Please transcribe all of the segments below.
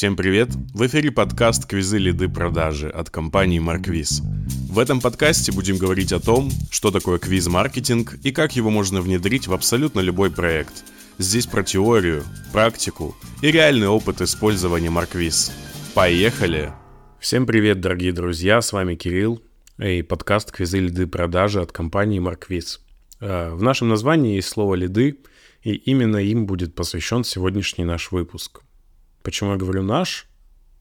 Всем привет! В эфире подкаст «Квизы лиды продажи» от компании Марквиз. В этом подкасте будем говорить о том, что такое квиз-маркетинг и как его можно внедрить в абсолютно любой проект. Здесь про теорию, практику и реальный опыт использования Марквиз. Поехали! Всем привет, дорогие друзья, с вами Кирилл и подкаст «Квизы лиды продажи» от компании Марквиз. Э, в нашем названии есть слово «лиды», и именно им будет посвящен сегодняшний наш выпуск – Почему я говорю наш?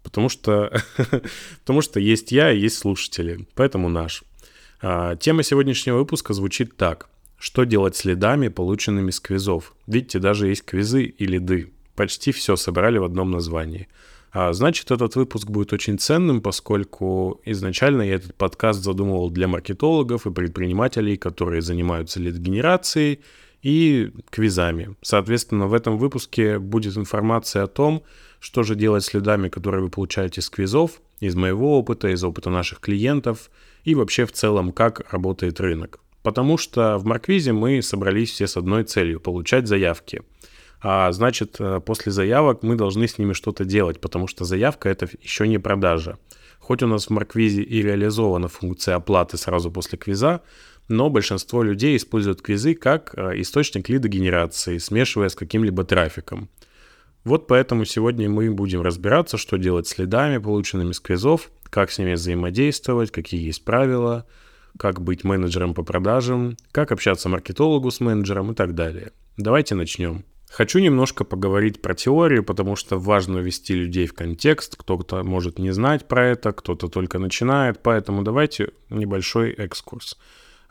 Потому что, потому что есть я и есть слушатели, поэтому наш. А, тема сегодняшнего выпуска звучит так. Что делать с лидами, полученными с квизов? Видите, даже есть квизы и лиды. Почти все собрали в одном названии. А, значит, этот выпуск будет очень ценным, поскольку изначально я этот подкаст задумывал для маркетологов и предпринимателей, которые занимаются лид-генерацией и квизами. Соответственно, в этом выпуске будет информация о том, что же делать с следами, которые вы получаете с квизов, из моего опыта, из опыта наших клиентов и вообще в целом, как работает рынок. Потому что в Марквизе мы собрались все с одной целью – получать заявки. А значит, э, после заявок мы должны с ними что-то делать, потому что заявка – это еще не продажа. Хоть у нас в Марквизе и реализована функция оплаты сразу после квиза, но большинство людей используют квизы как э, источник лидогенерации, смешивая с каким-либо трафиком. Вот поэтому сегодня мы будем разбираться, что делать с следами, полученными с квизов, как с ними взаимодействовать, какие есть правила, как быть менеджером по продажам, как общаться маркетологу с менеджером и так далее. Давайте начнем. Хочу немножко поговорить про теорию, потому что важно ввести людей в контекст. Кто-то может не знать про это, кто-то только начинает, поэтому давайте небольшой экскурс.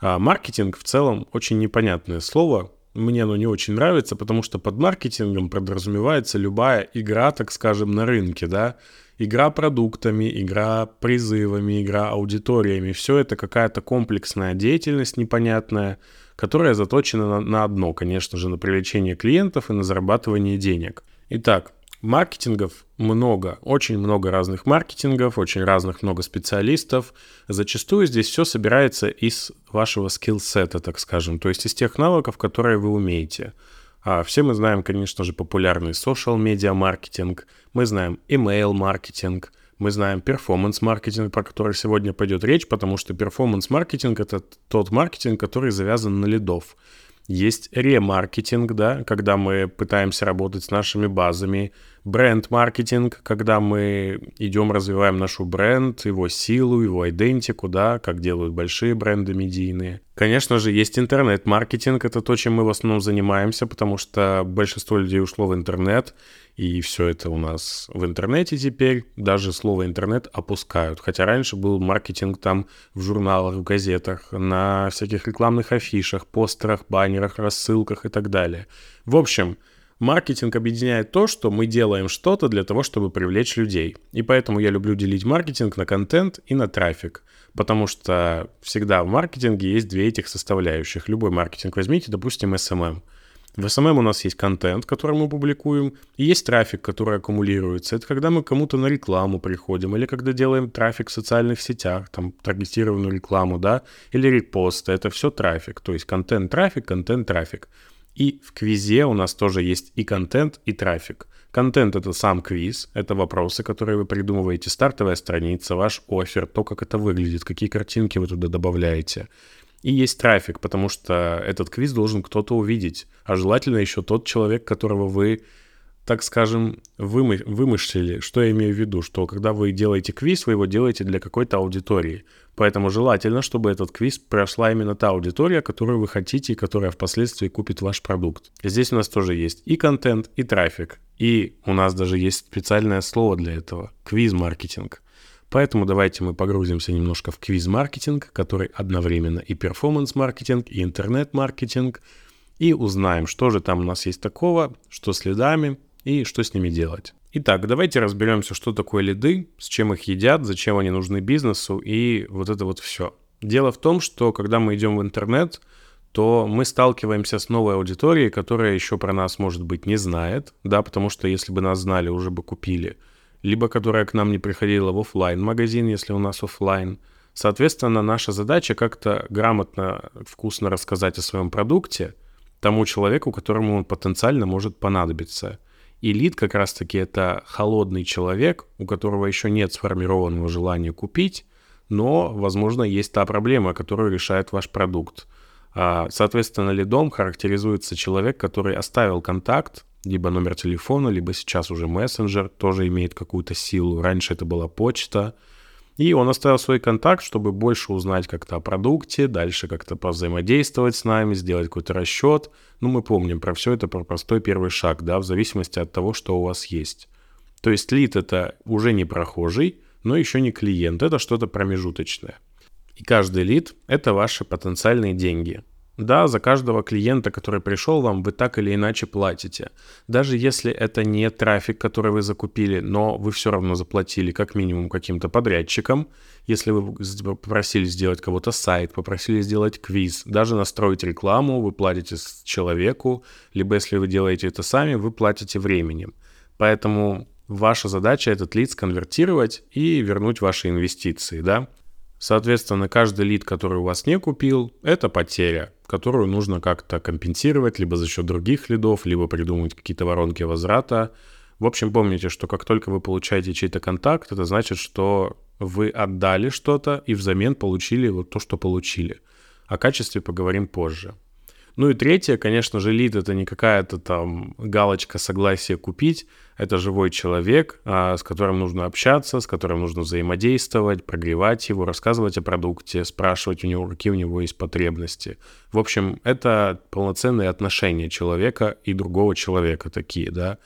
А маркетинг в целом очень непонятное слово, мне оно не очень нравится, потому что под маркетингом подразумевается любая игра, так скажем, на рынке, да, игра продуктами, игра призывами, игра аудиториями. Все это какая-то комплексная деятельность непонятная, которая заточена на, на одно, конечно же, на привлечение клиентов и на зарабатывание денег. Итак, Маркетингов много, очень много разных маркетингов, очень разных много специалистов. Зачастую здесь все собирается из вашего скилл-сета, так скажем, то есть из тех навыков, которые вы умеете. А все мы знаем, конечно же, популярный social media маркетинг, мы знаем email маркетинг, мы знаем performance-маркетинг, про который сегодня пойдет речь, потому что performance-маркетинг — это тот маркетинг, который завязан на лидов. Есть ремаркетинг, да, когда мы пытаемся работать с нашими базами. Бренд-маркетинг, когда мы идем, развиваем нашу бренд, его силу, его айдентику, да, как делают большие бренды медийные. Конечно же, есть интернет-маркетинг, это то, чем мы в основном занимаемся, потому что большинство людей ушло в интернет, и все это у нас в интернете теперь. Даже слово интернет опускают. Хотя раньше был маркетинг там в журналах, в газетах, на всяких рекламных афишах, постерах, баннерах, рассылках и так далее. В общем, маркетинг объединяет то, что мы делаем что-то для того, чтобы привлечь людей. И поэтому я люблю делить маркетинг на контент и на трафик. Потому что всегда в маркетинге есть две этих составляющих. Любой маркетинг возьмите, допустим, SMM. В SMM у нас есть контент, который мы публикуем, и есть трафик, который аккумулируется. Это когда мы кому-то на рекламу приходим, или когда делаем трафик в социальных сетях, там, таргетированную рекламу, да, или репосты. Это все трафик. То есть контент-трафик, контент-трафик. И в квизе у нас тоже есть и контент, и трафик. Контент — это сам квиз, это вопросы, которые вы придумываете, стартовая страница, ваш офер, то, как это выглядит, какие картинки вы туда добавляете. И есть трафик, потому что этот квиз должен кто-то увидеть, а желательно еще тот человек, которого вы, так скажем, вымы вымышлили. Что я имею в виду? Что когда вы делаете квиз, вы его делаете для какой-то аудитории. Поэтому желательно, чтобы этот квиз прошла именно та аудитория, которую вы хотите и которая впоследствии купит ваш продукт. Здесь у нас тоже есть и контент, и трафик. И у нас даже есть специальное слово для этого – квиз-маркетинг – Поэтому давайте мы погрузимся немножко в квиз-маркетинг, который одновременно и перформанс-маркетинг, и интернет-маркетинг, и узнаем, что же там у нас есть такого, что с лидами и что с ними делать. Итак, давайте разберемся, что такое лиды, с чем их едят, зачем они нужны бизнесу и вот это вот все. Дело в том, что когда мы идем в интернет, то мы сталкиваемся с новой аудиторией, которая еще про нас, может быть, не знает, да, потому что если бы нас знали, уже бы купили – либо которая к нам не приходила в офлайн магазин, если у нас офлайн. Соответственно, наша задача как-то грамотно, вкусно рассказать о своем продукте тому человеку, которому он потенциально может понадобиться. И лид как раз-таки это холодный человек, у которого еще нет сформированного желания купить, но, возможно, есть та проблема, которую решает ваш продукт. А, соответственно, лидом характеризуется человек, который оставил контакт, либо номер телефона, либо сейчас уже мессенджер, тоже имеет какую-то силу. Раньше это была почта, и он оставил свой контакт, чтобы больше узнать как-то о продукте, дальше как-то повзаимодействовать с нами, сделать какой-то расчет. Ну, мы помним про все это, про простой первый шаг, да, в зависимости от того, что у вас есть. То есть лид это уже не прохожий, но еще не клиент, это что-то промежуточное. И каждый лид — это ваши потенциальные деньги. Да, за каждого клиента, который пришел вам, вы так или иначе платите. Даже если это не трафик, который вы закупили, но вы все равно заплатили как минимум каким-то подрядчикам. Если вы попросили сделать кого-то сайт, попросили сделать квиз, даже настроить рекламу, вы платите человеку, либо если вы делаете это сами, вы платите временем. Поэтому ваша задача этот лид сконвертировать и вернуть ваши инвестиции, да. Соответственно, каждый лид, который у вас не купил, это потеря, которую нужно как-то компенсировать либо за счет других лидов, либо придумать какие-то воронки возврата. В общем, помните, что как только вы получаете чей-то контакт, это значит, что вы отдали что-то и взамен получили вот то, что получили. О качестве поговорим позже. Ну и третье, конечно же, лид это не какая-то там галочка согласия купить, это живой человек, а, с которым нужно общаться, с которым нужно взаимодействовать, прогревать его, рассказывать о продукте, спрашивать у него, какие у него есть потребности. В общем, это полноценные отношения человека и другого человека такие, да.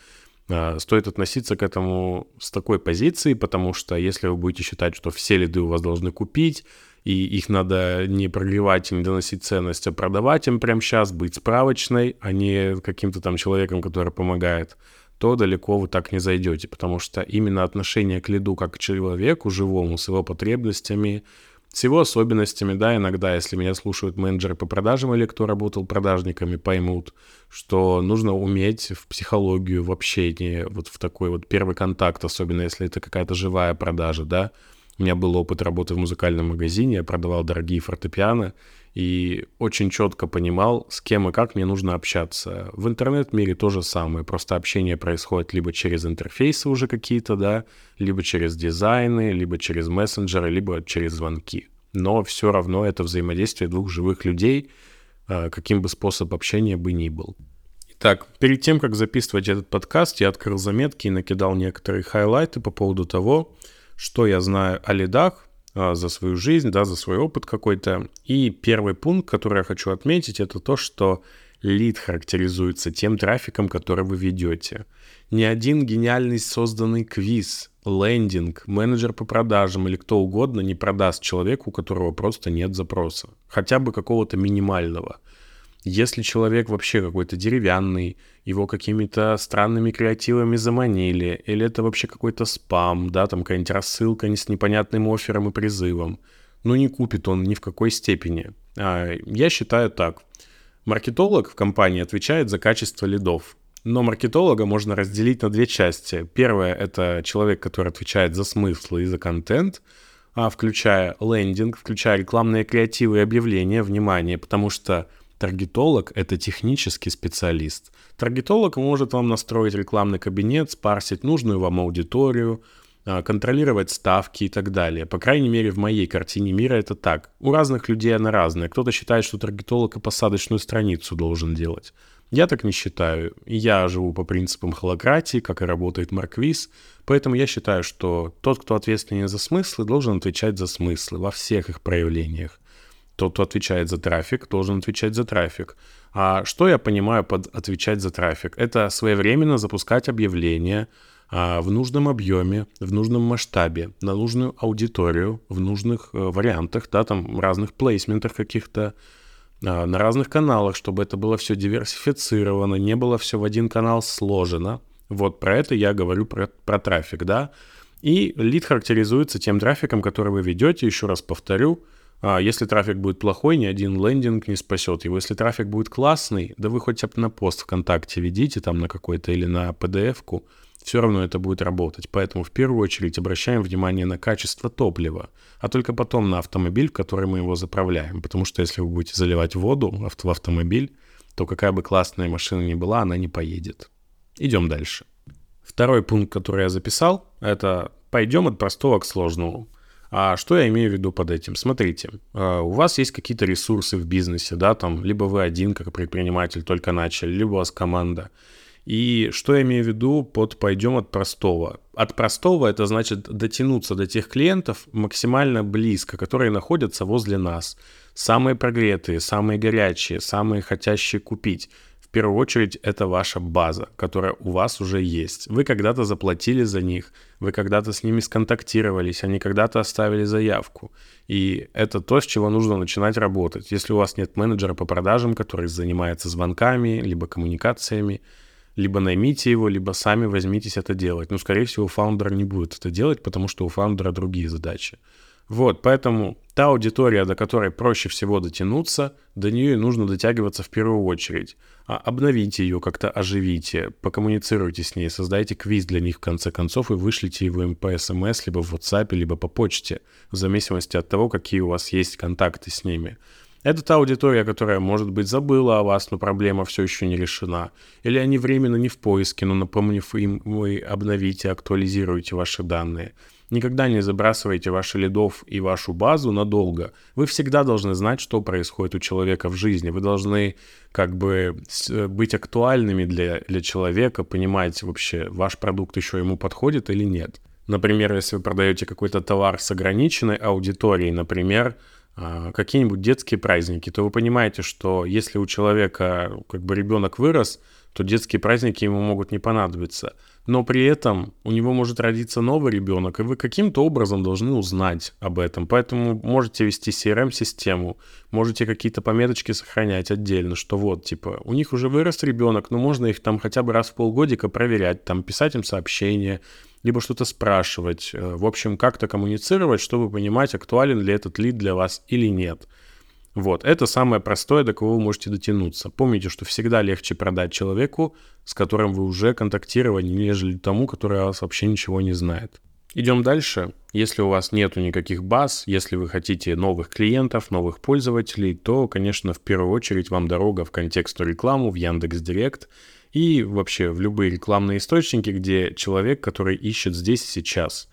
А, стоит относиться к этому с такой позиции, потому что если вы будете считать, что все лиды у вас должны купить, и их надо не прогревать и не доносить ценность, а продавать им прямо сейчас, быть справочной, а не каким-то там человеком, который помогает, то далеко вы так не зайдете, потому что именно отношение к лиду как к человеку живому, с его потребностями, с его особенностями, да, иногда, если меня слушают менеджеры по продажам или кто работал продажниками, поймут, что нужно уметь в психологию, в общении, вот в такой вот первый контакт, особенно если это какая-то живая продажа, да, у меня был опыт работы в музыкальном магазине, я продавал дорогие фортепиано и очень четко понимал, с кем и как мне нужно общаться. В интернет-мире то же самое, просто общение происходит либо через интерфейсы уже какие-то, да, либо через дизайны, либо через мессенджеры, либо через звонки. Но все равно это взаимодействие двух живых людей, а, каким бы способ общения бы ни был. Итак, перед тем, как записывать этот подкаст, я открыл заметки и накидал некоторые хайлайты по поводу того, что я знаю о лидах а, за свою жизнь, да, за свой опыт какой-то. И первый пункт, который я хочу отметить, это то, что лид характеризуется тем трафиком, который вы ведете. Ни один гениальный созданный квиз, лендинг, менеджер по продажам или кто угодно не продаст человеку, у которого просто нет запроса. Хотя бы какого-то минимального. Если человек вообще какой-то деревянный, его какими-то странными креативами заманили, или это вообще какой-то спам, да, там какая-нибудь рассылка с непонятным оффером и призывом, ну не купит он ни в какой степени. А, я считаю так. Маркетолог в компании отвечает за качество лидов. Но маркетолога можно разделить на две части. Первое — это человек, который отвечает за смысл и за контент, а, включая лендинг, включая рекламные креативы и объявления, внимание, потому что Таргетолог — это технический специалист. Таргетолог может вам настроить рекламный кабинет, спарсить нужную вам аудиторию, а, контролировать ставки и так далее. По крайней мере, в моей картине мира это так. У разных людей она разная. Кто-то считает, что таргетолог и посадочную страницу должен делать. Я так не считаю. Я живу по принципам холократии, как и работает Марквиз, поэтому я считаю, что тот, кто ответственен за смыслы, должен отвечать за смыслы во всех их проявлениях. Тот, кто отвечает за трафик, должен отвечать за трафик. А что я понимаю под отвечать за трафик? Это своевременно запускать объявления а, в нужном объеме, в нужном масштабе, на нужную аудиторию, в нужных а, вариантах, да, там разных плейсментах каких-то, а, на разных каналах, чтобы это было все диверсифицировано, не было все в один канал сложено. Вот про это я говорю про, про трафик, да. И лид характеризуется тем трафиком, который вы ведете, еще раз повторю, если трафик будет плохой, ни один лендинг не спасет его. Если трафик будет классный, да вы хоть на пост ВКонтакте ведите там на какой-то или на PDF-ку, все равно это будет работать. Поэтому в первую очередь обращаем внимание на качество топлива, а только потом на автомобиль, в который мы его заправляем. Потому что если вы будете заливать воду в автомобиль, то какая бы классная машина ни была, она не поедет. Идем дальше. Второй пункт, который я записал, это пойдем от простого к сложному. А что я имею в виду под этим? Смотрите, э, у вас есть какие-то ресурсы в бизнесе, да, там, либо вы один как предприниматель только начали, либо у вас команда. И что я имею в виду под «пойдем от простого»? От простого это значит дотянуться до тех клиентов максимально близко, которые находятся возле нас. Самые прогретые, самые горячие, самые хотящие купить первую очередь это ваша база, которая у вас уже есть. Вы когда-то заплатили за них, вы когда-то с ними сконтактировались, они когда-то оставили заявку. И это то, с чего нужно начинать работать. Если у вас нет менеджера по продажам, который занимается звонками, либо коммуникациями, либо наймите его, либо сами возьмитесь это делать. Но, скорее всего, фаундер не будет это делать, потому что у фаундера другие задачи. Вот, поэтому та аудитория, до которой проще всего дотянуться, до нее и нужно дотягиваться в первую очередь. А обновите ее, как-то оживите, покоммуницируйте с ней, создайте квиз для них в конце концов и вышлите его им по смс, либо в WhatsApp, либо по почте, в зависимости от того, какие у вас есть контакты с ними. Это та аудитория, которая, может быть, забыла о вас, но проблема все еще не решена. Или они временно не в поиске, но напомнив им, вы обновите, актуализируете ваши данные. Никогда не забрасывайте ваши лидов и вашу базу надолго. Вы всегда должны знать, что происходит у человека в жизни. Вы должны как бы быть актуальными для, для человека, понимать вообще, ваш продукт еще ему подходит или нет. Например, если вы продаете какой-то товар с ограниченной аудиторией, например, а, какие-нибудь детские праздники, то вы понимаете, что если у человека как бы ребенок вырос, то детские праздники ему могут не понадобиться – но при этом у него может родиться новый ребенок, и вы каким-то образом должны узнать об этом. Поэтому можете вести CRM-систему, можете какие-то пометочки сохранять отдельно, что вот, типа, у них уже вырос ребенок, но можно их там хотя бы раз в полгодика проверять, там, писать им сообщения, либо что-то спрашивать. Э, в общем, как-то коммуницировать, чтобы понимать, актуален ли этот лид для вас или нет. Вот, это самое простое, до кого вы можете дотянуться. Помните, что всегда легче продать человеку, с которым вы уже контактировали, нежели тому, который о вас вообще ничего не знает. Идем дальше. Если у вас нету никаких баз, если вы хотите новых клиентов, новых пользователей, то, конечно, в первую очередь вам дорога в контекстную рекламу, в Яндекс Директ и вообще в любые рекламные источники, где человек, который ищет здесь и сейчас –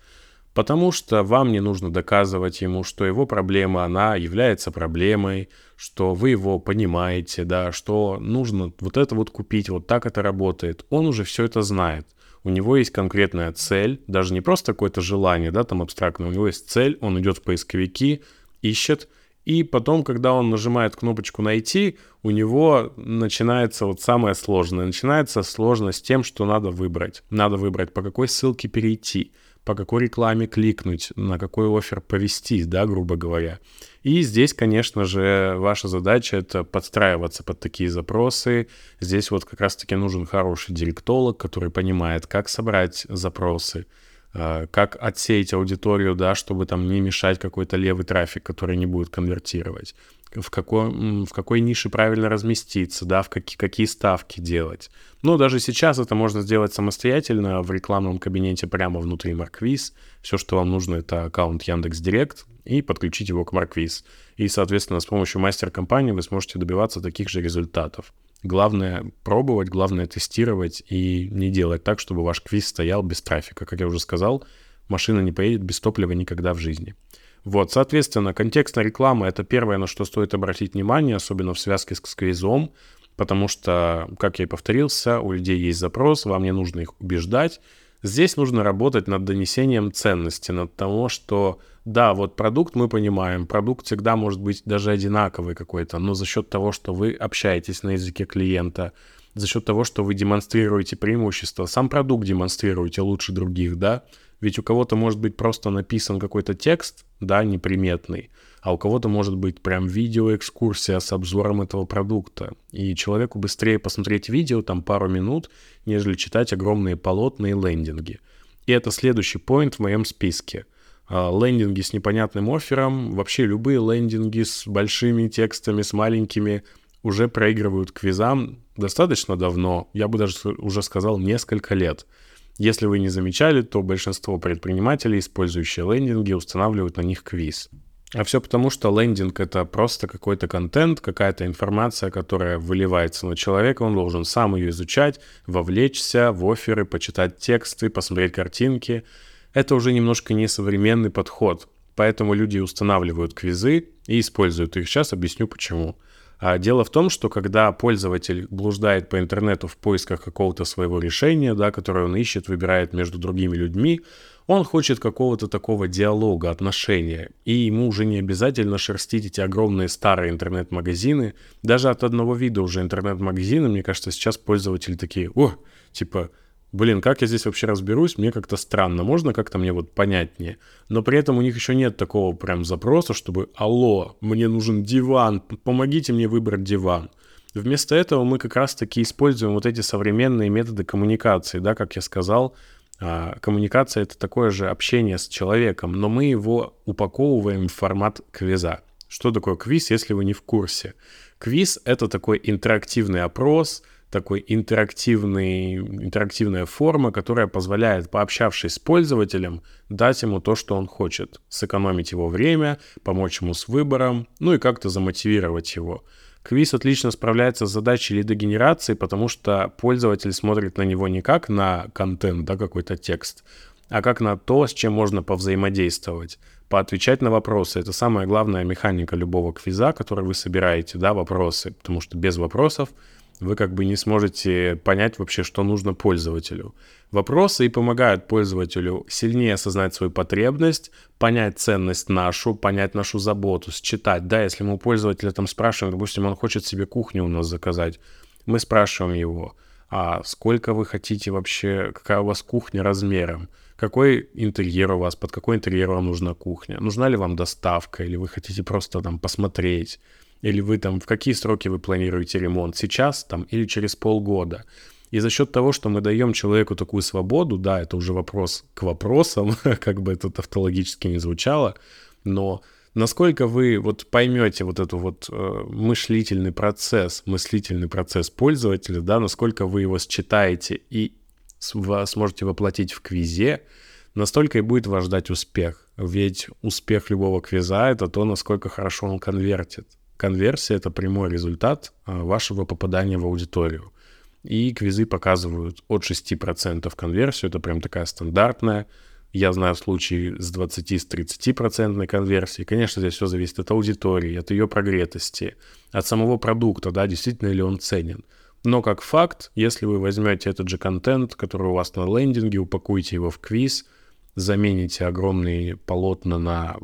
Потому что вам не нужно доказывать ему, что его проблема, она является проблемой, что вы его понимаете, да, что нужно вот это вот купить, вот так это работает. Он уже все это знает. У него есть конкретная цель, даже не просто какое-то желание, да, там абстрактное, у него есть цель, он идет в поисковики, ищет, и потом, когда он нажимает кнопочку «Найти», у него начинается вот самое сложное. Начинается сложность с тем, что надо выбрать. Надо выбрать, по какой ссылке перейти – по какой рекламе кликнуть, на какой офер повести, да, грубо говоря. И здесь, конечно же, ваша задача — это подстраиваться под такие запросы. Здесь вот как раз-таки нужен хороший директолог, который понимает, как собрать запросы, э, как отсеять аудиторию, да, чтобы там не мешать какой-то левый трафик, который не будет конвертировать в какой, в какой нише правильно разместиться, да, в какие, какие ставки делать. Но даже сейчас это можно сделать самостоятельно в рекламном кабинете прямо внутри Марквиз. Все, что вам нужно, это аккаунт Яндекс Директ и подключить его к Марквиз. И, соответственно, с помощью мастер-компании вы сможете добиваться таких же результатов. Главное пробовать, главное тестировать и не делать так, чтобы ваш квиз стоял без трафика. Как я уже сказал, машина не поедет без топлива никогда в жизни. Вот, соответственно, контекстная реклама — это первое, на что стоит обратить внимание, особенно в связке с сквизом, потому что, как я и повторился, у людей есть запрос, вам не нужно их убеждать. Здесь нужно работать над донесением ценности, над того, что да, вот продукт мы понимаем, продукт всегда может быть даже одинаковый какой-то, но за счет того, что вы общаетесь на языке клиента, за счет того, что вы демонстрируете преимущества, сам продукт демонстрируете лучше других, да, ведь у кого-то может быть просто написан какой-то текст, да, неприметный, а у кого-то может быть прям видеоэкскурсия с обзором этого продукта. И человеку быстрее посмотреть видео, там пару минут, нежели читать огромные полотна и лендинги. И это следующий поинт в моем списке. А, лендинги с непонятным оффером, вообще любые лендинги с большими текстами, с маленькими, уже проигрывают квизам достаточно давно, я бы даже уже сказал несколько лет – если вы не замечали, то большинство предпринимателей, использующие лендинги, устанавливают на них квиз. А все потому, что лендинг — это просто какой-то контент, какая-то информация, которая выливается на человека, он должен сам ее изучать, вовлечься в оферы, почитать тексты, посмотреть картинки. Это уже немножко несовременный подход, поэтому люди устанавливают квизы и используют их. Сейчас объясню почему. А дело в том, что когда пользователь блуждает по интернету в поисках какого-то своего решения, да, которое он ищет, выбирает между другими людьми, он хочет какого-то такого диалога, отношения, и ему уже не обязательно шерстить эти огромные старые интернет-магазины. Даже от одного вида уже интернет-магазина, мне кажется, сейчас пользователи такие, о, типа, блин, как я здесь вообще разберусь, мне как-то странно, можно как-то мне вот понятнее. Но при этом у них еще нет такого прям запроса, чтобы, алло, мне нужен диван, помогите мне выбрать диван. Вместо этого мы как раз-таки используем вот эти современные методы коммуникации, да, как я сказал, а, коммуникация — это такое же общение с человеком, но мы его упаковываем в формат квиза. Что такое квиз, если вы не в курсе? Квиз — это такой интерактивный опрос, такой интерактивный, интерактивная форма, которая позволяет, пообщавшись с пользователем, дать ему то, что он хочет, сэкономить его время, помочь ему с выбором, ну и как-то замотивировать его. Квиз отлично справляется с задачей лидогенерации, потому что пользователь смотрит на него не как на контент, да, какой-то текст, а как на то, с чем можно повзаимодействовать, поотвечать на вопросы. Это самая главная механика любого квиза, который вы собираете, да, вопросы, потому что без вопросов вы как бы не сможете понять вообще, что нужно пользователю. Вопросы и помогают пользователю сильнее осознать свою потребность, понять ценность нашу, понять нашу заботу, считать. Да, если мы у пользователя там спрашиваем, допустим, он хочет себе кухню у нас заказать, мы спрашиваем его, а сколько вы хотите вообще, какая у вас кухня размером, какой интерьер у вас, под какой интерьер вам нужна кухня, нужна ли вам доставка, или вы хотите просто там посмотреть, или вы там, в какие сроки вы планируете ремонт? Сейчас там или через полгода? И за счет того, что мы даем человеку такую свободу, да, это уже вопрос к вопросам, как бы это тавтологически не звучало, но насколько вы вот поймете вот эту вот э, мыслительный процесс, мыслительный процесс пользователя, да, насколько вы его считаете и сможете воплотить в квизе, настолько и будет вас ждать успех. Ведь успех любого квиза — это то, насколько хорошо он конвертит. Конверсия — это прямой результат а, вашего попадания в аудиторию. И квизы показывают от 6% конверсию, это прям такая стандартная. Я знаю случаи с 20-30% конверсией. Конечно, здесь все зависит от аудитории, от ее прогретости, от самого продукта, да, действительно ли он ценен. Но как факт, если вы возьмете этот же контент, который у вас на лендинге, упакуете его в квиз, замените огромные полотна на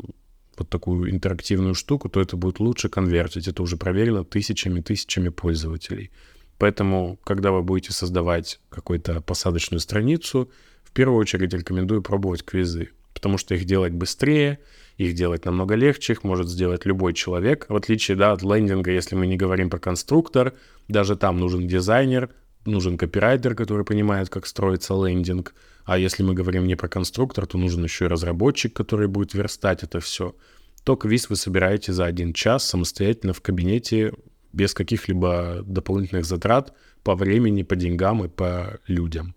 вот такую интерактивную штуку, то это будет лучше конвертить. Это уже проверено тысячами-тысячами пользователей. Поэтому, когда вы будете создавать какую-то посадочную страницу, в первую очередь рекомендую пробовать квизы, потому что их делать быстрее, их делать намного легче, их может сделать любой человек. В отличие да, от лендинга, если мы не говорим про конструктор, даже там нужен дизайнер, нужен копирайтер, который понимает, как строится лендинг. А если мы говорим не про конструктор, то нужен еще и разработчик, который будет верстать это все. То квиз вы собираете за один час самостоятельно в кабинете без каких-либо дополнительных затрат по времени, по деньгам и по людям.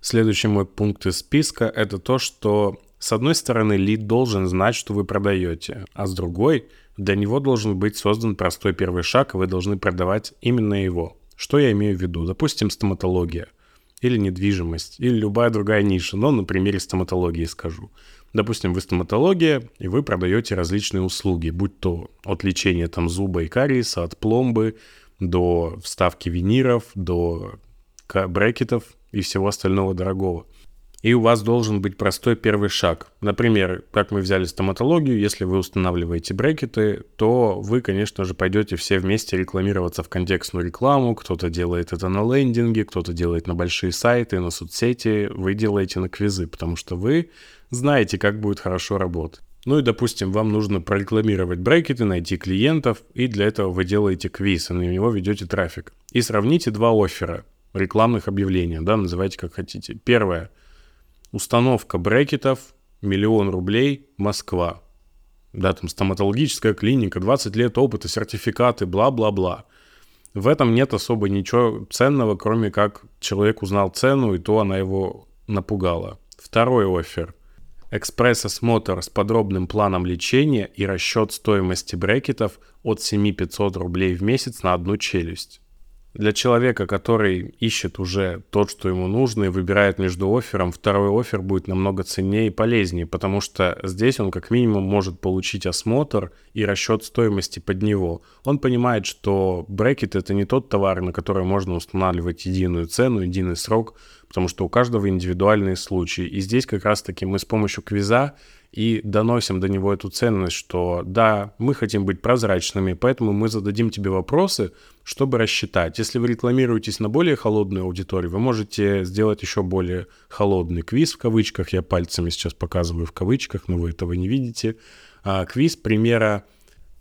Следующий мой пункт из списка — это то, что с одной стороны лид должен знать, что вы продаете, а с другой для него должен быть создан простой первый шаг, и вы должны продавать именно его. Что я имею в виду? Допустим, стоматология или недвижимость, или любая другая ниша, но на примере стоматологии скажу. Допустим, вы стоматология, и вы продаете различные услуги, будь то от лечения там зуба и кариеса, от пломбы, до вставки виниров, до брекетов и всего остального дорогого – и у вас должен быть простой первый шаг. Например, как мы взяли стоматологию, если вы устанавливаете брекеты, то вы, конечно же, пойдете все вместе рекламироваться в контекстную рекламу. Кто-то делает это на лендинге, кто-то делает на большие сайты, на соцсети. Вы делаете на квизы, потому что вы знаете, как будет хорошо работать. Ну и, допустим, вам нужно прорекламировать брекеты, найти клиентов, и для этого вы делаете квиз, и на него ведете трафик. И сравните два оффера рекламных объявлений, да, называйте как хотите. Первое – Установка брекетов, миллион рублей, Москва. Да, там стоматологическая клиника, 20 лет опыта, сертификаты, бла-бла-бла. В этом нет особо ничего ценного, кроме как человек узнал цену, и то она его напугала. Второй офер. экспресс-осмотр с подробным планом лечения и расчет стоимости брекетов от 7500 рублей в месяц на одну челюсть. Для человека, который ищет уже тот, что ему нужно, и выбирает между оффером, второй оффер будет намного ценнее и полезнее, потому что здесь он как минимум может получить осмотр и расчет стоимости под него. Он понимает, что брекет это не тот товар, на который можно устанавливать единую цену, единый срок, потому что у каждого индивидуальные случаи. И здесь как раз-таки мы с помощью квиза и доносим до него эту ценность, что да, мы хотим быть прозрачными, поэтому мы зададим тебе вопросы, чтобы рассчитать. Если вы рекламируетесь на более холодную аудиторию, вы можете сделать еще более холодный квиз в кавычках. Я пальцами сейчас показываю в кавычках, но вы этого не видите. А, квиз примера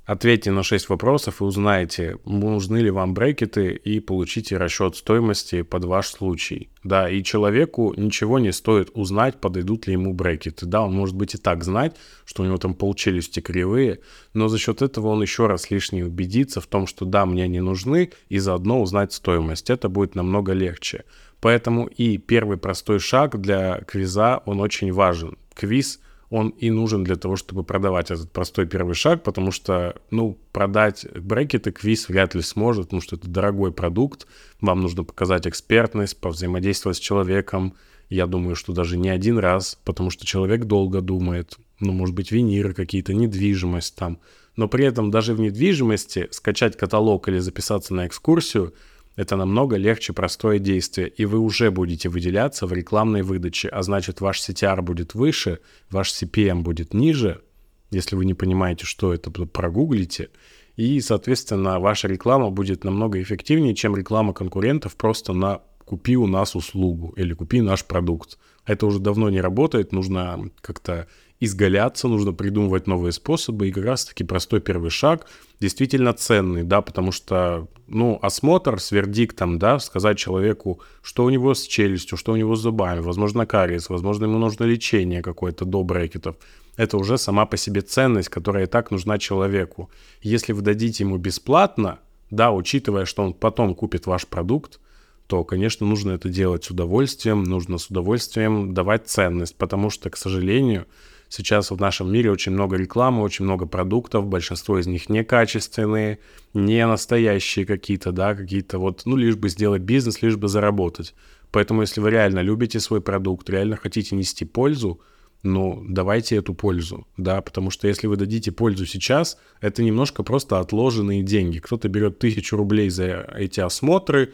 Ответьте на 6 вопросов и узнаете, нужны ли вам брекеты и получите расчет стоимости под ваш случай. Да, и человеку ничего не стоит узнать, подойдут ли ему брекеты. Да, он может быть и так знать, что у него там полчелюсти кривые, но за счет этого он еще раз лишний убедится в том, что да, мне они нужны, и заодно узнать стоимость. Это будет намного легче. Поэтому и первый простой шаг для квиза, он очень важен. Квиз — он и нужен для того, чтобы продавать этот простой первый шаг, потому что, ну, продать брекеты квиз вряд ли сможет, потому что это дорогой продукт, вам нужно показать экспертность, повзаимодействовать с человеком, я думаю, что даже не один раз, потому что человек долго думает, ну, может быть, виниры какие-то, недвижимость там, но при этом даже в недвижимости скачать каталог или записаться на экскурсию – это намного легче простое действие, и вы уже будете выделяться в рекламной выдаче, а значит ваш CTR будет выше, ваш CPM будет ниже. Если вы не понимаете, что это, прогуглите. И, соответственно, ваша реклама будет намного эффективнее, чем реклама конкурентов просто на «купи у нас услугу» или «купи наш продукт». Это уже давно не работает, нужно как-то изгаляться, нужно придумывать новые способы, и как раз-таки простой первый шаг действительно ценный, да, потому что, ну, осмотр с вердиктом, да, сказать человеку, что у него с челюстью, что у него с зубами, возможно, кариес, возможно, ему нужно лечение какое-то до брекетов, это уже сама по себе ценность, которая и так нужна человеку. Если вы дадите ему бесплатно, да, учитывая, что он потом купит ваш продукт, то, конечно, нужно это делать с удовольствием, нужно с удовольствием давать ценность, потому что, к сожалению, Сейчас в нашем мире очень много рекламы, очень много продуктов, большинство из них некачественные, не настоящие какие-то, да, какие-то вот, ну, лишь бы сделать бизнес, лишь бы заработать. Поэтому, если вы реально любите свой продукт, реально хотите нести пользу, ну, давайте эту пользу, да, потому что если вы дадите пользу сейчас, это немножко просто отложенные деньги. Кто-то берет тысячу рублей за эти осмотры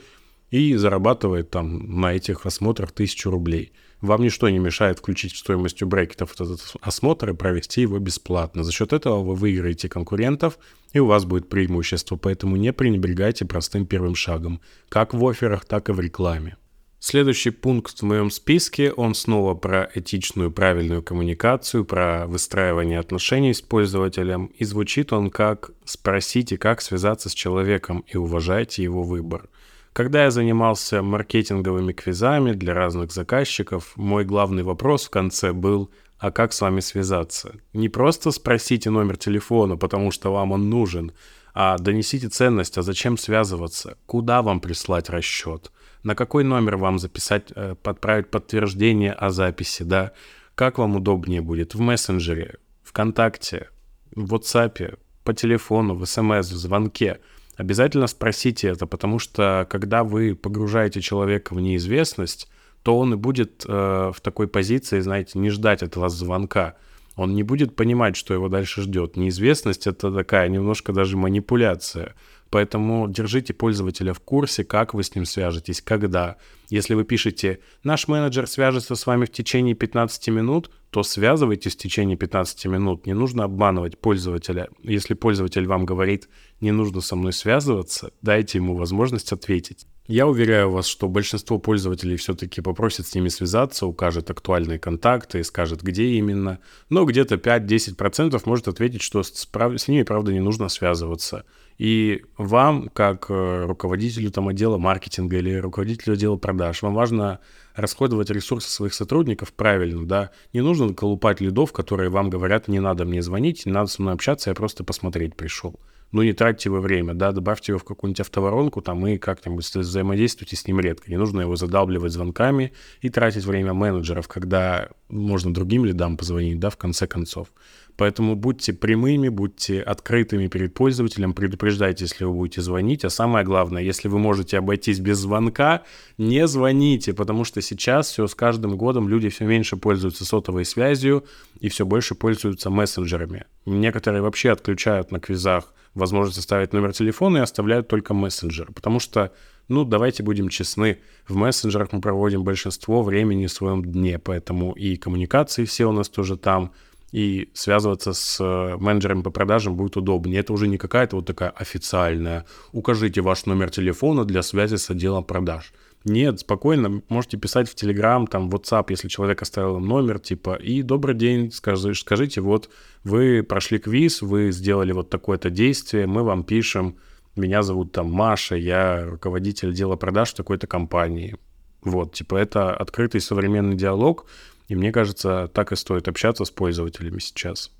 и зарабатывает там на этих осмотрах тысячу рублей. Вам ничто не мешает включить в стоимостью брекетов этот осмотр и провести его бесплатно. За счет этого вы выиграете конкурентов, и у вас будет преимущество, поэтому не пренебрегайте простым первым шагом, как в офферах, так и в рекламе. Следующий пункт в моем списке, он снова про этичную правильную коммуникацию, про выстраивание отношений с пользователем, и звучит он как «спросите, как связаться с человеком и уважайте его выбор». Когда я занимался маркетинговыми квизами для разных заказчиков, мой главный вопрос в конце был «А как с вами связаться?» Не просто спросите номер телефона, потому что вам он нужен, а донесите ценность, а зачем связываться, куда вам прислать расчет, на какой номер вам записать, э, подправить подтверждение о записи, да, как вам удобнее будет? В мессенджере, ВКонтакте, в WhatsApp, по телефону, в СМС, в звонке – Обязательно спросите это, потому что когда вы погружаете человека в неизвестность, то он и будет э, в такой позиции, знаете, не ждать от вас звонка. Он не будет понимать, что его дальше ждет. Неизвестность это такая немножко даже манипуляция. Поэтому держите пользователя в курсе, как вы с ним свяжетесь, когда. Если вы пишете «Наш менеджер свяжется с вами в течение 15 минут», то связывайтесь в течение 15 минут. Не нужно обманывать пользователя. Если пользователь вам говорит «не нужно со мной связываться», дайте ему возможность ответить. Я уверяю вас, что большинство пользователей все-таки попросит с ними связаться, укажет актуальные контакты и скажет, где именно. Но где-то 5-10% может ответить, что с, ними, правда, не нужно связываться. И вам, как э, руководителю там, отдела маркетинга или руководителю отдела продаж, вам важно расходовать ресурсы своих сотрудников правильно, да. Не нужно колупать лидов, которые вам говорят, не надо мне звонить, не надо со мной общаться, я просто посмотреть пришел. ну, не тратьте вы время, да, добавьте его в какую-нибудь автоворонку там и как-нибудь взаимодействуйте с ним редко. Не нужно его задалбливать звонками и тратить время менеджеров, когда можно другим лидам позвонить, да, в конце концов. Поэтому будьте прямыми, будьте открытыми перед пользователем, предупреждайте, если вы будете звонить. А самое главное, если вы можете обойтись без звонка, не звоните, потому что сейчас все с каждым годом люди все меньше пользуются сотовой связью и все больше пользуются мессенджерами. Некоторые вообще отключают на квизах возможность оставить номер телефона и оставляют только мессенджер, потому что ну, давайте будем честны, в мессенджерах мы проводим большинство времени в своем дне, поэтому и коммуникации все у нас тоже там, и связываться с э, менеджером по продажам будет удобнее. Это уже не какая-то вот такая официальная «укажите ваш номер телефона для связи с отделом продаж». Нет, спокойно, можете писать в Telegram, там, WhatsApp, если человек оставил номер, типа, и добрый день, скажи, скажите, вот вы прошли квиз, вы сделали вот такое-то действие, мы вам пишем, меня зовут там Маша, я руководитель отдела продаж в такой-то компании. Вот, типа, это открытый современный диалог, и мне кажется, так и стоит общаться с пользователями сейчас.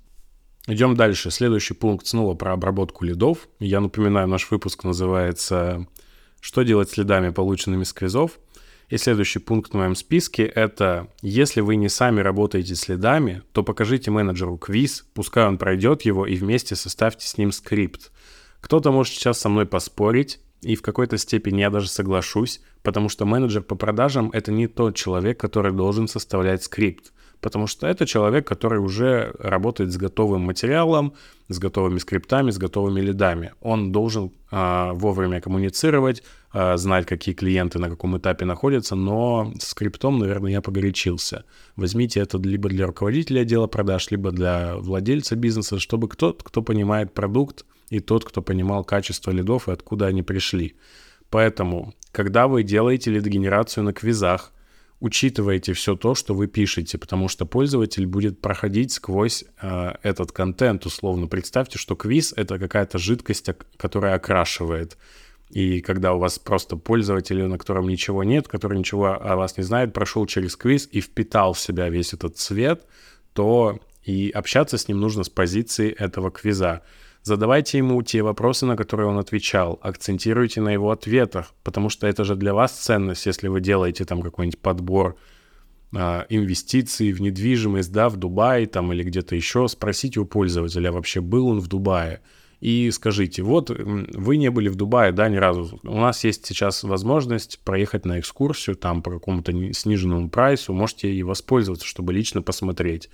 Идем дальше. Следующий пункт снова про обработку лидов. Я напоминаю, наш выпуск называется «Что делать с лидами, полученными с квизов?». И следующий пункт в моем списке — это если вы не сами работаете с лидами, то покажите менеджеру квиз, пускай он пройдет его и вместе составьте с ним скрипт. Кто-то может сейчас со мной поспорить, и в какой-то степени я даже соглашусь, потому что менеджер по продажам — это не тот человек, который должен составлять скрипт. Потому что это человек, который уже работает с готовым материалом, с готовыми скриптами, с готовыми лидами. Он должен э, вовремя коммуницировать, э, знать, какие клиенты на каком этапе находятся, но с скриптом, наверное, я погорячился. Возьмите это либо для руководителя отдела продаж, либо для владельца бизнеса, чтобы кто-то, кто понимает продукт, и тот, кто понимал качество лидов и откуда они пришли. Поэтому, когда вы делаете лидогенерацию на квизах, учитывайте все то, что вы пишете, потому что пользователь будет проходить сквозь э, этот контент. Условно, представьте, что квиз — это какая-то жидкость, которая окрашивает. И когда у вас просто пользователь, на котором ничего нет, который ничего о вас не знает, прошел через квиз и впитал в себя весь этот цвет, то и общаться с ним нужно с позиции этого квиза. Задавайте ему те вопросы, на которые он отвечал. Акцентируйте на его ответах, потому что это же для вас ценность, если вы делаете там какой-нибудь подбор а, инвестиций в недвижимость, да, в Дубае там или где-то еще. Спросите у пользователя, вообще был он в Дубае. И скажите, вот вы не были в Дубае, да, ни разу. У нас есть сейчас возможность проехать на экскурсию там по какому-то сниженному прайсу. Можете и воспользоваться, чтобы лично посмотреть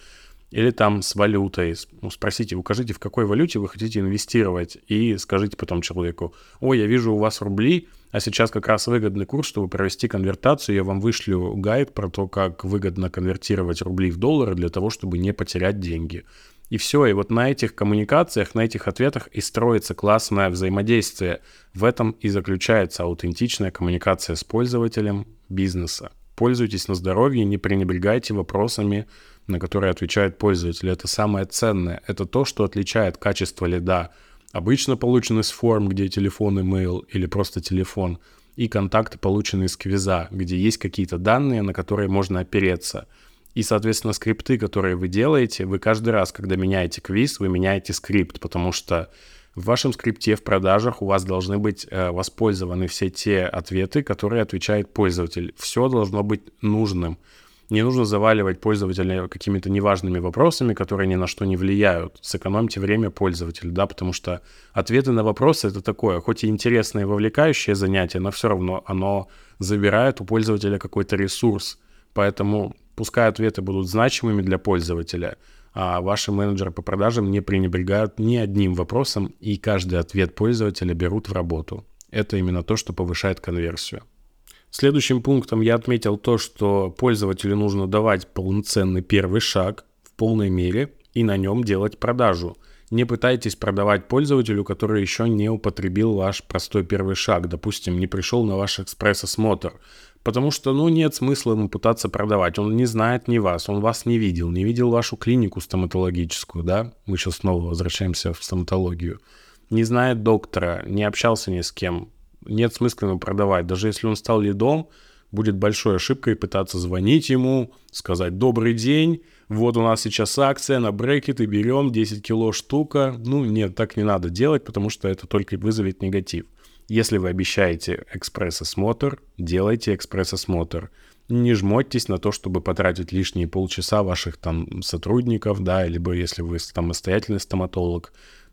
или там с валютой. Ну, спросите, укажите, в какой валюте вы хотите инвестировать, и скажите потом человеку, ой, я вижу у вас рубли, а сейчас как раз выгодный курс, чтобы провести конвертацию, я вам вышлю гайд про то, как выгодно конвертировать рубли в доллары для того, чтобы не потерять деньги. И все, и вот на этих коммуникациях, на этих ответах и строится классное взаимодействие. В этом и заключается аутентичная коммуникация с пользователем бизнеса. Пользуйтесь на здоровье, не пренебрегайте вопросами на которые отвечает пользователь. Это самое ценное. Это то, что отличает качество лида. Обычно полученный с форм, где телефон, имейл или просто телефон, и контакты, полученные из квиза, где есть какие-то данные, на которые можно опереться. И, соответственно, скрипты, которые вы делаете, вы каждый раз, когда меняете квиз, вы меняете скрипт, потому что в вашем скрипте в продажах у вас должны быть э, воспользованы все те ответы, которые отвечает пользователь. Все должно быть нужным. Не нужно заваливать пользователя какими-то неважными вопросами, которые ни на что не влияют. Сэкономьте время пользователя, да, потому что ответы на вопросы это такое, хоть и интересное и вовлекающее занятие, но все равно оно забирает у пользователя какой-то ресурс. Поэтому пускай ответы будут значимыми для пользователя, а ваши менеджеры по продажам не пренебрегают ни одним вопросом, и каждый ответ пользователя берут в работу. Это именно то, что повышает конверсию. Следующим пунктом я отметил то, что пользователю нужно давать полноценный первый шаг в полной мере и на нем делать продажу. Не пытайтесь продавать пользователю, который еще не употребил ваш простой первый шаг, допустим, не пришел на ваш экспресс-осмотр. Потому что, ну, нет смысла ему пытаться продавать. Он не знает ни вас, он вас не видел, не видел вашу клинику стоматологическую, да? Мы сейчас снова возвращаемся в стоматологию. Не знает доктора, не общался ни с кем нет смысла ему продавать. Даже если он стал лидом, будет большой ошибкой пытаться звонить ему, сказать «добрый день», вот у нас сейчас акция на брекеты, берем 10 кило штука. Ну, нет, так не надо делать, потому что это только вызовет негатив. Если вы обещаете экспресс-осмотр, делайте экспресс-осмотр. Не жмотьтесь на то, чтобы потратить лишние полчаса ваших там сотрудников, да, либо если вы самостоятельный стоматолог,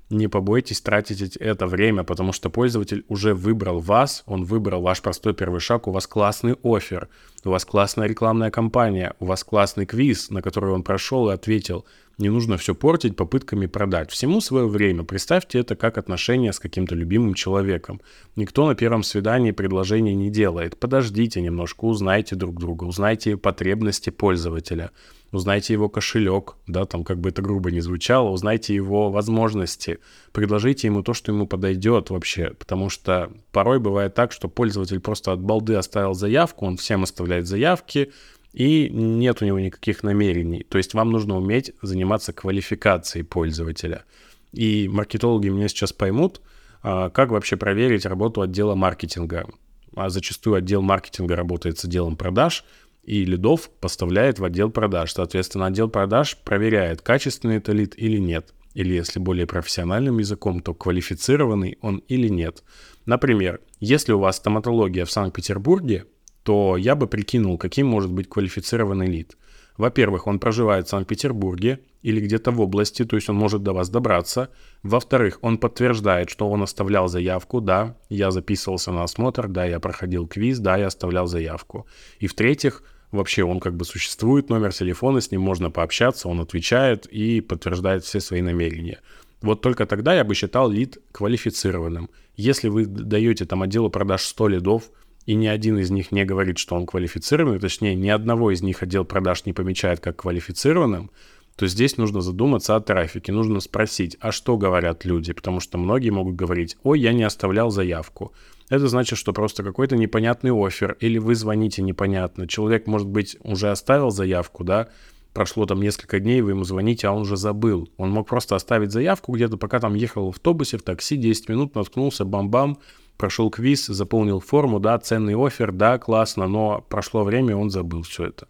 не побойтесь тратить это время, потому что пользователь уже выбрал вас, он выбрал ваш простой первый шаг, у вас классный офер, у вас классная рекламная кампания, у вас классный квиз, на который он прошел и ответил. Не нужно все портить попытками продать. Всему свое время. Представьте это как отношения с каким-то любимым человеком. Никто на первом свидании предложений не делает. Подождите немножко, узнайте друг друга, узнайте потребности пользователя узнайте его кошелек, да, там как бы это грубо не звучало, узнайте его возможности, предложите ему то, что ему подойдет вообще, потому что порой бывает так, что пользователь просто от балды оставил заявку, он всем оставляет заявки, и нет у него никаких намерений. То есть вам нужно уметь заниматься квалификацией пользователя. И маркетологи меня сейчас поймут, а, как вообще проверить работу отдела маркетинга. А зачастую отдел маркетинга работает с отделом продаж, и лидов поставляет в отдел продаж. Соответственно, отдел продаж проверяет, качественный это лид или нет. Или если более профессиональным языком, то квалифицированный он или нет. Например, если у вас стоматология в Санкт-Петербурге, то я бы прикинул, каким может быть квалифицированный лид. Во-первых, он проживает в Санкт-Петербурге или где-то в области, то есть он может до вас добраться. Во-вторых, он подтверждает, что он оставлял заявку, да, я записывался на осмотр, да, я проходил квиз, да, я оставлял заявку. И в-третьих, вообще он как бы существует, номер телефона, с ним можно пообщаться, он отвечает и подтверждает все свои намерения. Вот только тогда я бы считал лид квалифицированным. Если вы даете там отделу продаж 100 лидов, и ни один из них не говорит, что он квалифицированный, точнее, ни одного из них отдел продаж не помечает как квалифицированным, то здесь нужно задуматься о трафике, нужно спросить, а что говорят люди, потому что многие могут говорить, ой, я не оставлял заявку, это значит, что просто какой-то непонятный офер, или вы звоните непонятно. Человек, может быть, уже оставил заявку, да, прошло там несколько дней, вы ему звоните, а он уже забыл. Он мог просто оставить заявку где-то, пока там ехал в автобусе, в такси, 10 минут, наткнулся, бам-бам, прошел квиз, заполнил форму, да, ценный офер, да, классно, но прошло время, он забыл все это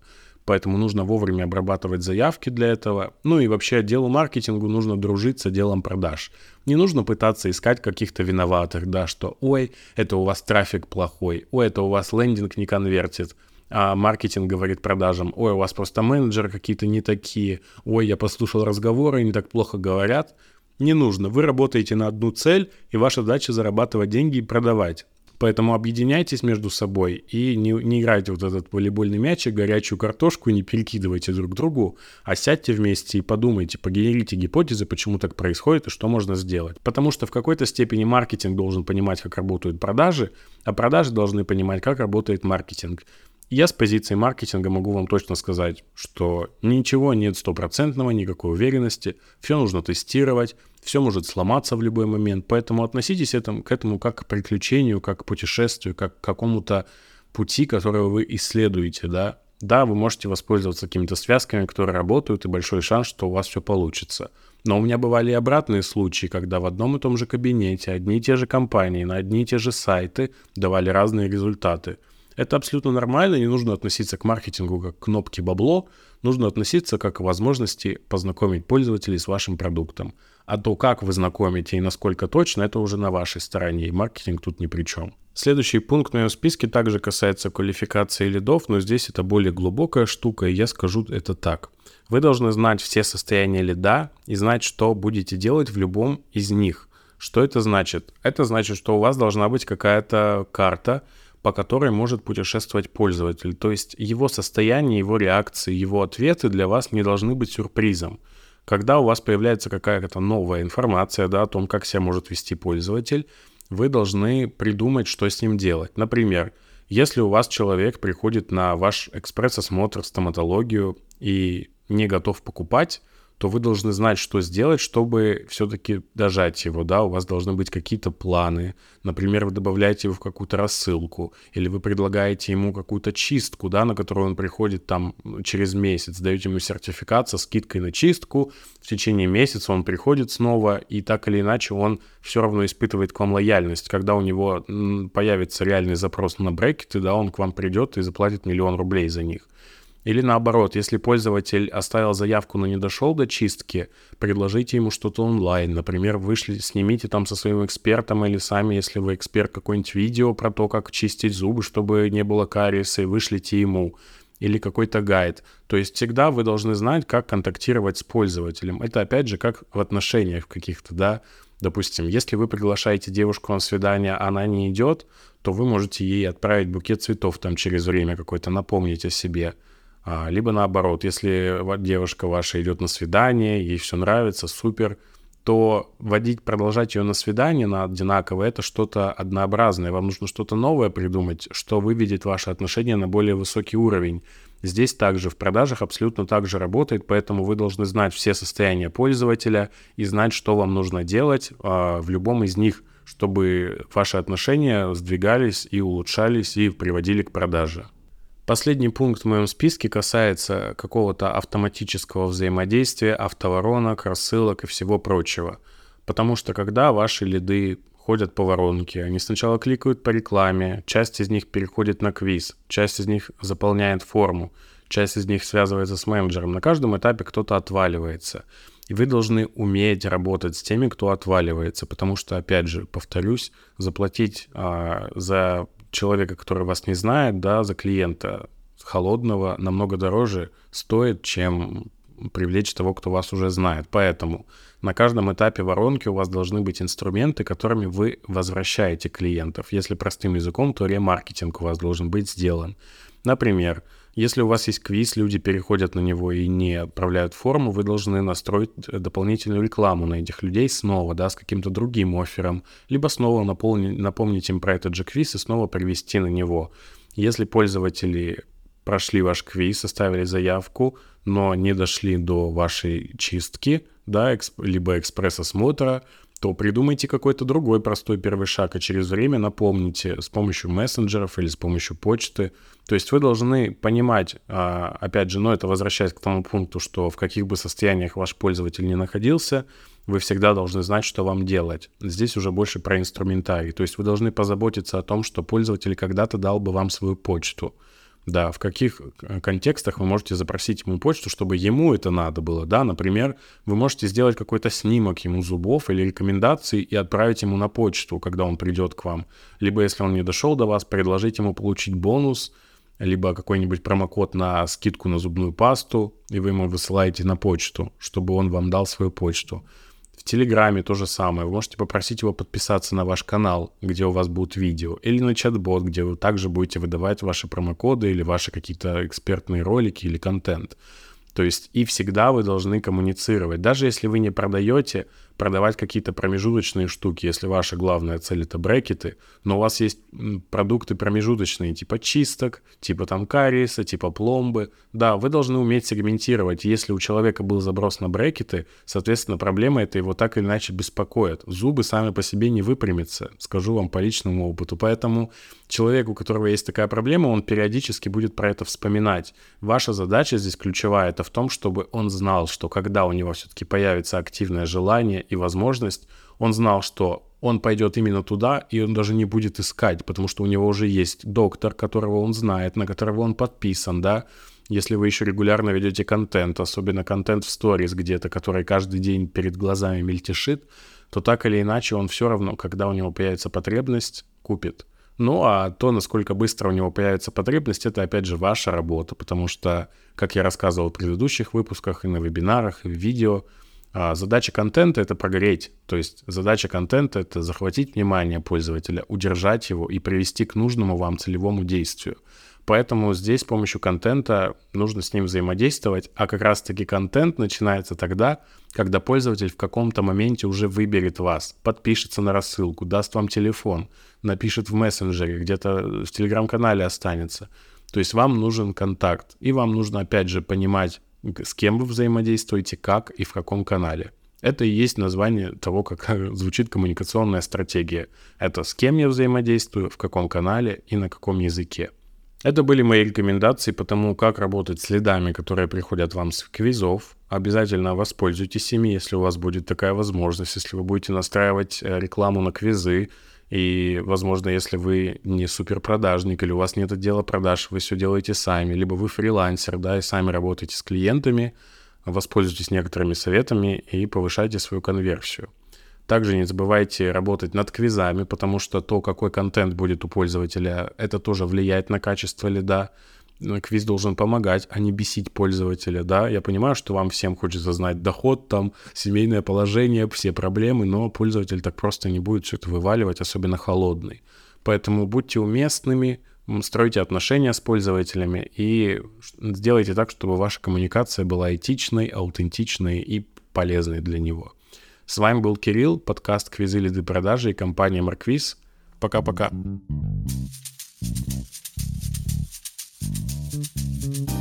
поэтому нужно вовремя обрабатывать заявки для этого. Ну и вообще отделу маркетингу нужно дружить с отделом продаж. Не нужно пытаться искать каких-то виноватых, да, что ой, это у вас трафик плохой, ой, это у вас лендинг не конвертит, а маркетинг говорит продажам, ой, у вас просто менеджеры какие-то не такие, ой, я послушал разговоры, они так плохо говорят. Не нужно, вы работаете на одну цель, и ваша задача зарабатывать деньги и продавать. Поэтому объединяйтесь между собой и не, не играйте вот этот волейбольный мячик, горячую картошку, не перекидывайте друг другу, а сядьте вместе и подумайте, погенерите гипотезы, почему так происходит и что можно сделать. Потому что в какой-то степени маркетинг должен понимать, как работают продажи, а продажи должны понимать, как работает маркетинг. Я с позиции маркетинга могу вам точно сказать, что ничего нет стопроцентного, никакой уверенности, все нужно тестировать, все может сломаться в любой момент, поэтому относитесь этому, к этому как к приключению, как к путешествию, как к какому-то пути, которого вы исследуете, да. Да, вы можете воспользоваться какими-то связками, которые работают, и большой шанс, что у вас все получится. Но у меня бывали и обратные случаи, когда в одном и том же кабинете одни и те же компании на одни и те же сайты давали разные результаты – это абсолютно нормально, не нужно относиться к маркетингу как к кнопке бабло, нужно относиться как к возможности познакомить пользователей с вашим продуктом. А то, как вы знакомите и насколько точно, это уже на вашей стороне, и маркетинг тут ни при чем. Следующий пункт в моем списке также касается квалификации лидов, но здесь это более глубокая штука, и я скажу это так. Вы должны знать все состояния лида и знать, что будете делать в любом из них. Что это значит? Это значит, что у вас должна быть какая-то карта, по которой может путешествовать пользователь. То есть его состояние, его реакции, его ответы для вас не должны быть сюрпризом. Когда у вас появляется какая-то новая информация да, о том, как себя может вести пользователь, вы должны придумать, что с ним делать. Например, если у вас человек приходит на ваш экспресс-осмотр, стоматологию и не готов покупать, то вы должны знать, что сделать, чтобы все-таки дожать его, да, у вас должны быть какие-то планы, например, вы добавляете его в какую-то рассылку, или вы предлагаете ему какую-то чистку, да, на которую он приходит там через месяц, даете ему сертификат со скидкой на чистку, в течение месяца он приходит снова, и так или иначе он все равно испытывает к вам лояльность, когда у него появится реальный запрос на брекеты, да, он к вам придет и заплатит миллион рублей за них. Или наоборот, если пользователь оставил заявку, но не дошел до чистки, предложите ему что-то онлайн. Например, вышли, снимите там со своим экспертом или сами, если вы эксперт, какое-нибудь видео про то, как чистить зубы, чтобы не было кариеса, и вышлите ему или какой-то гайд. То есть всегда вы должны знать, как контактировать с пользователем. Это опять же как в отношениях каких-то, да. Допустим, если вы приглашаете девушку на свидание, а она не идет, то вы можете ей отправить букет цветов там через время какой-то, напомнить о себе. А, либо наоборот, если девушка ваша идет на свидание, ей все нравится, супер, то водить, продолжать ее на свидание на одинаково, это что-то однообразное. Вам нужно что-то новое придумать, что выведет ваши отношения на более высокий уровень. Здесь также в продажах абсолютно так же работает, поэтому вы должны знать все состояния пользователя и знать, что вам нужно делать а, в любом из них, чтобы ваши отношения сдвигались и улучшались и приводили к продаже. Последний пункт в моем списке касается какого-то автоматического взаимодействия, автоворонок, рассылок и всего прочего. Потому что когда ваши лиды ходят по воронке, они сначала кликают по рекламе, часть из них переходит на квиз, часть из них заполняет форму, часть из них связывается с менеджером. На каждом этапе кто-то отваливается. И вы должны уметь работать с теми, кто отваливается, потому что, опять же, повторюсь, заплатить а, за человека, который вас не знает, да, за клиента холодного намного дороже стоит, чем привлечь того, кто вас уже знает. Поэтому на каждом этапе воронки у вас должны быть инструменты, которыми вы возвращаете клиентов. Если простым языком, то ремаркетинг у вас должен быть сделан. Например, если у вас есть квиз, люди переходят на него и не отправляют форму, вы должны настроить э, дополнительную рекламу на этих людей снова, да, с каким-то другим оффером, либо снова наполни, напомнить им про этот же квиз и снова привести на него. Если пользователи прошли ваш квиз, составили заявку, но не дошли до вашей чистки, да, эксп, либо экспресс-осмотра, то придумайте какой-то другой простой первый шаг, а через время напомните с помощью мессенджеров или с помощью почты. То есть вы должны понимать, а, опять же, но это возвращаясь к тому пункту, что в каких бы состояниях ваш пользователь не находился, вы всегда должны знать, что вам делать. Здесь уже больше про инструментарий. То есть вы должны позаботиться о том, что пользователь когда-то дал бы вам свою почту. Да, в каких э, контекстах вы можете запросить ему почту, чтобы ему это надо было, да, например, вы можете сделать какой-то снимок ему зубов или рекомендации и отправить ему на почту, когда он придет к вам. Либо, если он не дошел до вас, предложить ему получить бонус, либо какой-нибудь промокод на скидку на зубную пасту, и вы ему высылаете на почту, чтобы он вам дал свою почту. Телеграме то же самое. Вы можете попросить его подписаться на ваш канал, где у вас будут видео, или на чат-бот, где вы также будете выдавать ваши промокоды или ваши какие-то экспертные ролики или контент. То есть и всегда вы должны коммуницировать. Даже если вы не продаете, продавать какие-то промежуточные штуки, если ваша главная цель это брекеты, но у вас есть продукты промежуточные, типа чисток, типа там кариеса, типа пломбы. Да, вы должны уметь сегментировать. Если у человека был заброс на брекеты, соответственно, проблема это его так или иначе беспокоит. Зубы сами по себе не выпрямятся, скажу вам по личному опыту. Поэтому человек, у которого есть такая проблема, он периодически будет про это вспоминать. Ваша задача здесь ключевая, это в том, чтобы он знал, что когда у него все-таки появится активное желание и возможность, он знал, что он пойдет именно туда, и он даже не будет искать, потому что у него уже есть доктор, которого он знает, на которого он подписан, да. Если вы еще регулярно ведете контент, особенно контент в сторис где-то, который каждый день перед глазами мельтешит, то так или иначе он все равно, когда у него появится потребность, купит. Ну а то, насколько быстро у него появится потребность, это опять же ваша работа, потому что, как я рассказывал в предыдущих выпусках и на вебинарах, и в видео, а, задача контента — это прогреть. То есть задача контента — это захватить внимание пользователя, удержать его и привести к нужному вам целевому действию. Поэтому здесь с помощью контента нужно с ним взаимодействовать, а как раз-таки контент начинается тогда, когда пользователь в каком-то моменте уже выберет вас, подпишется на рассылку, даст вам телефон, напишет в мессенджере, где-то в телеграм-канале останется. То есть вам нужен контакт, и вам нужно опять же понимать, с кем вы взаимодействуете, как и в каком канале. Это и есть название того, как звучит коммуникационная стратегия. Это с кем я взаимодействую, в каком канале и на каком языке. Это были мои рекомендации по тому, как работать с лидами, которые приходят вам с квизов. Обязательно воспользуйтесь ими, если у вас будет такая возможность, если вы будете настраивать э, рекламу на квизы, И, возможно, если вы не суперпродажник или у вас нет отдела продаж, вы все делаете сами, либо вы фрилансер, да, и сами работаете с клиентами, воспользуйтесь некоторыми советами и повышайте свою конверсию. Также не забывайте работать над квизами, потому что то, какой контент будет у пользователя, это тоже влияет на качество лида. Квиз должен помогать, а не бесить пользователя, да. Я понимаю, что вам всем хочется знать доход, там, семейное положение, все проблемы, но пользователь так просто не будет это вываливать, особенно холодный. Поэтому будьте уместными, стройте отношения с пользователями и сделайте так, чтобы ваша коммуникация была этичной, аутентичной и полезной для него. С вами был Кирилл, подкаст «Квизы, лиды, продажи» и компания «Марквиз». Пока-пока. Thank you. Thank you.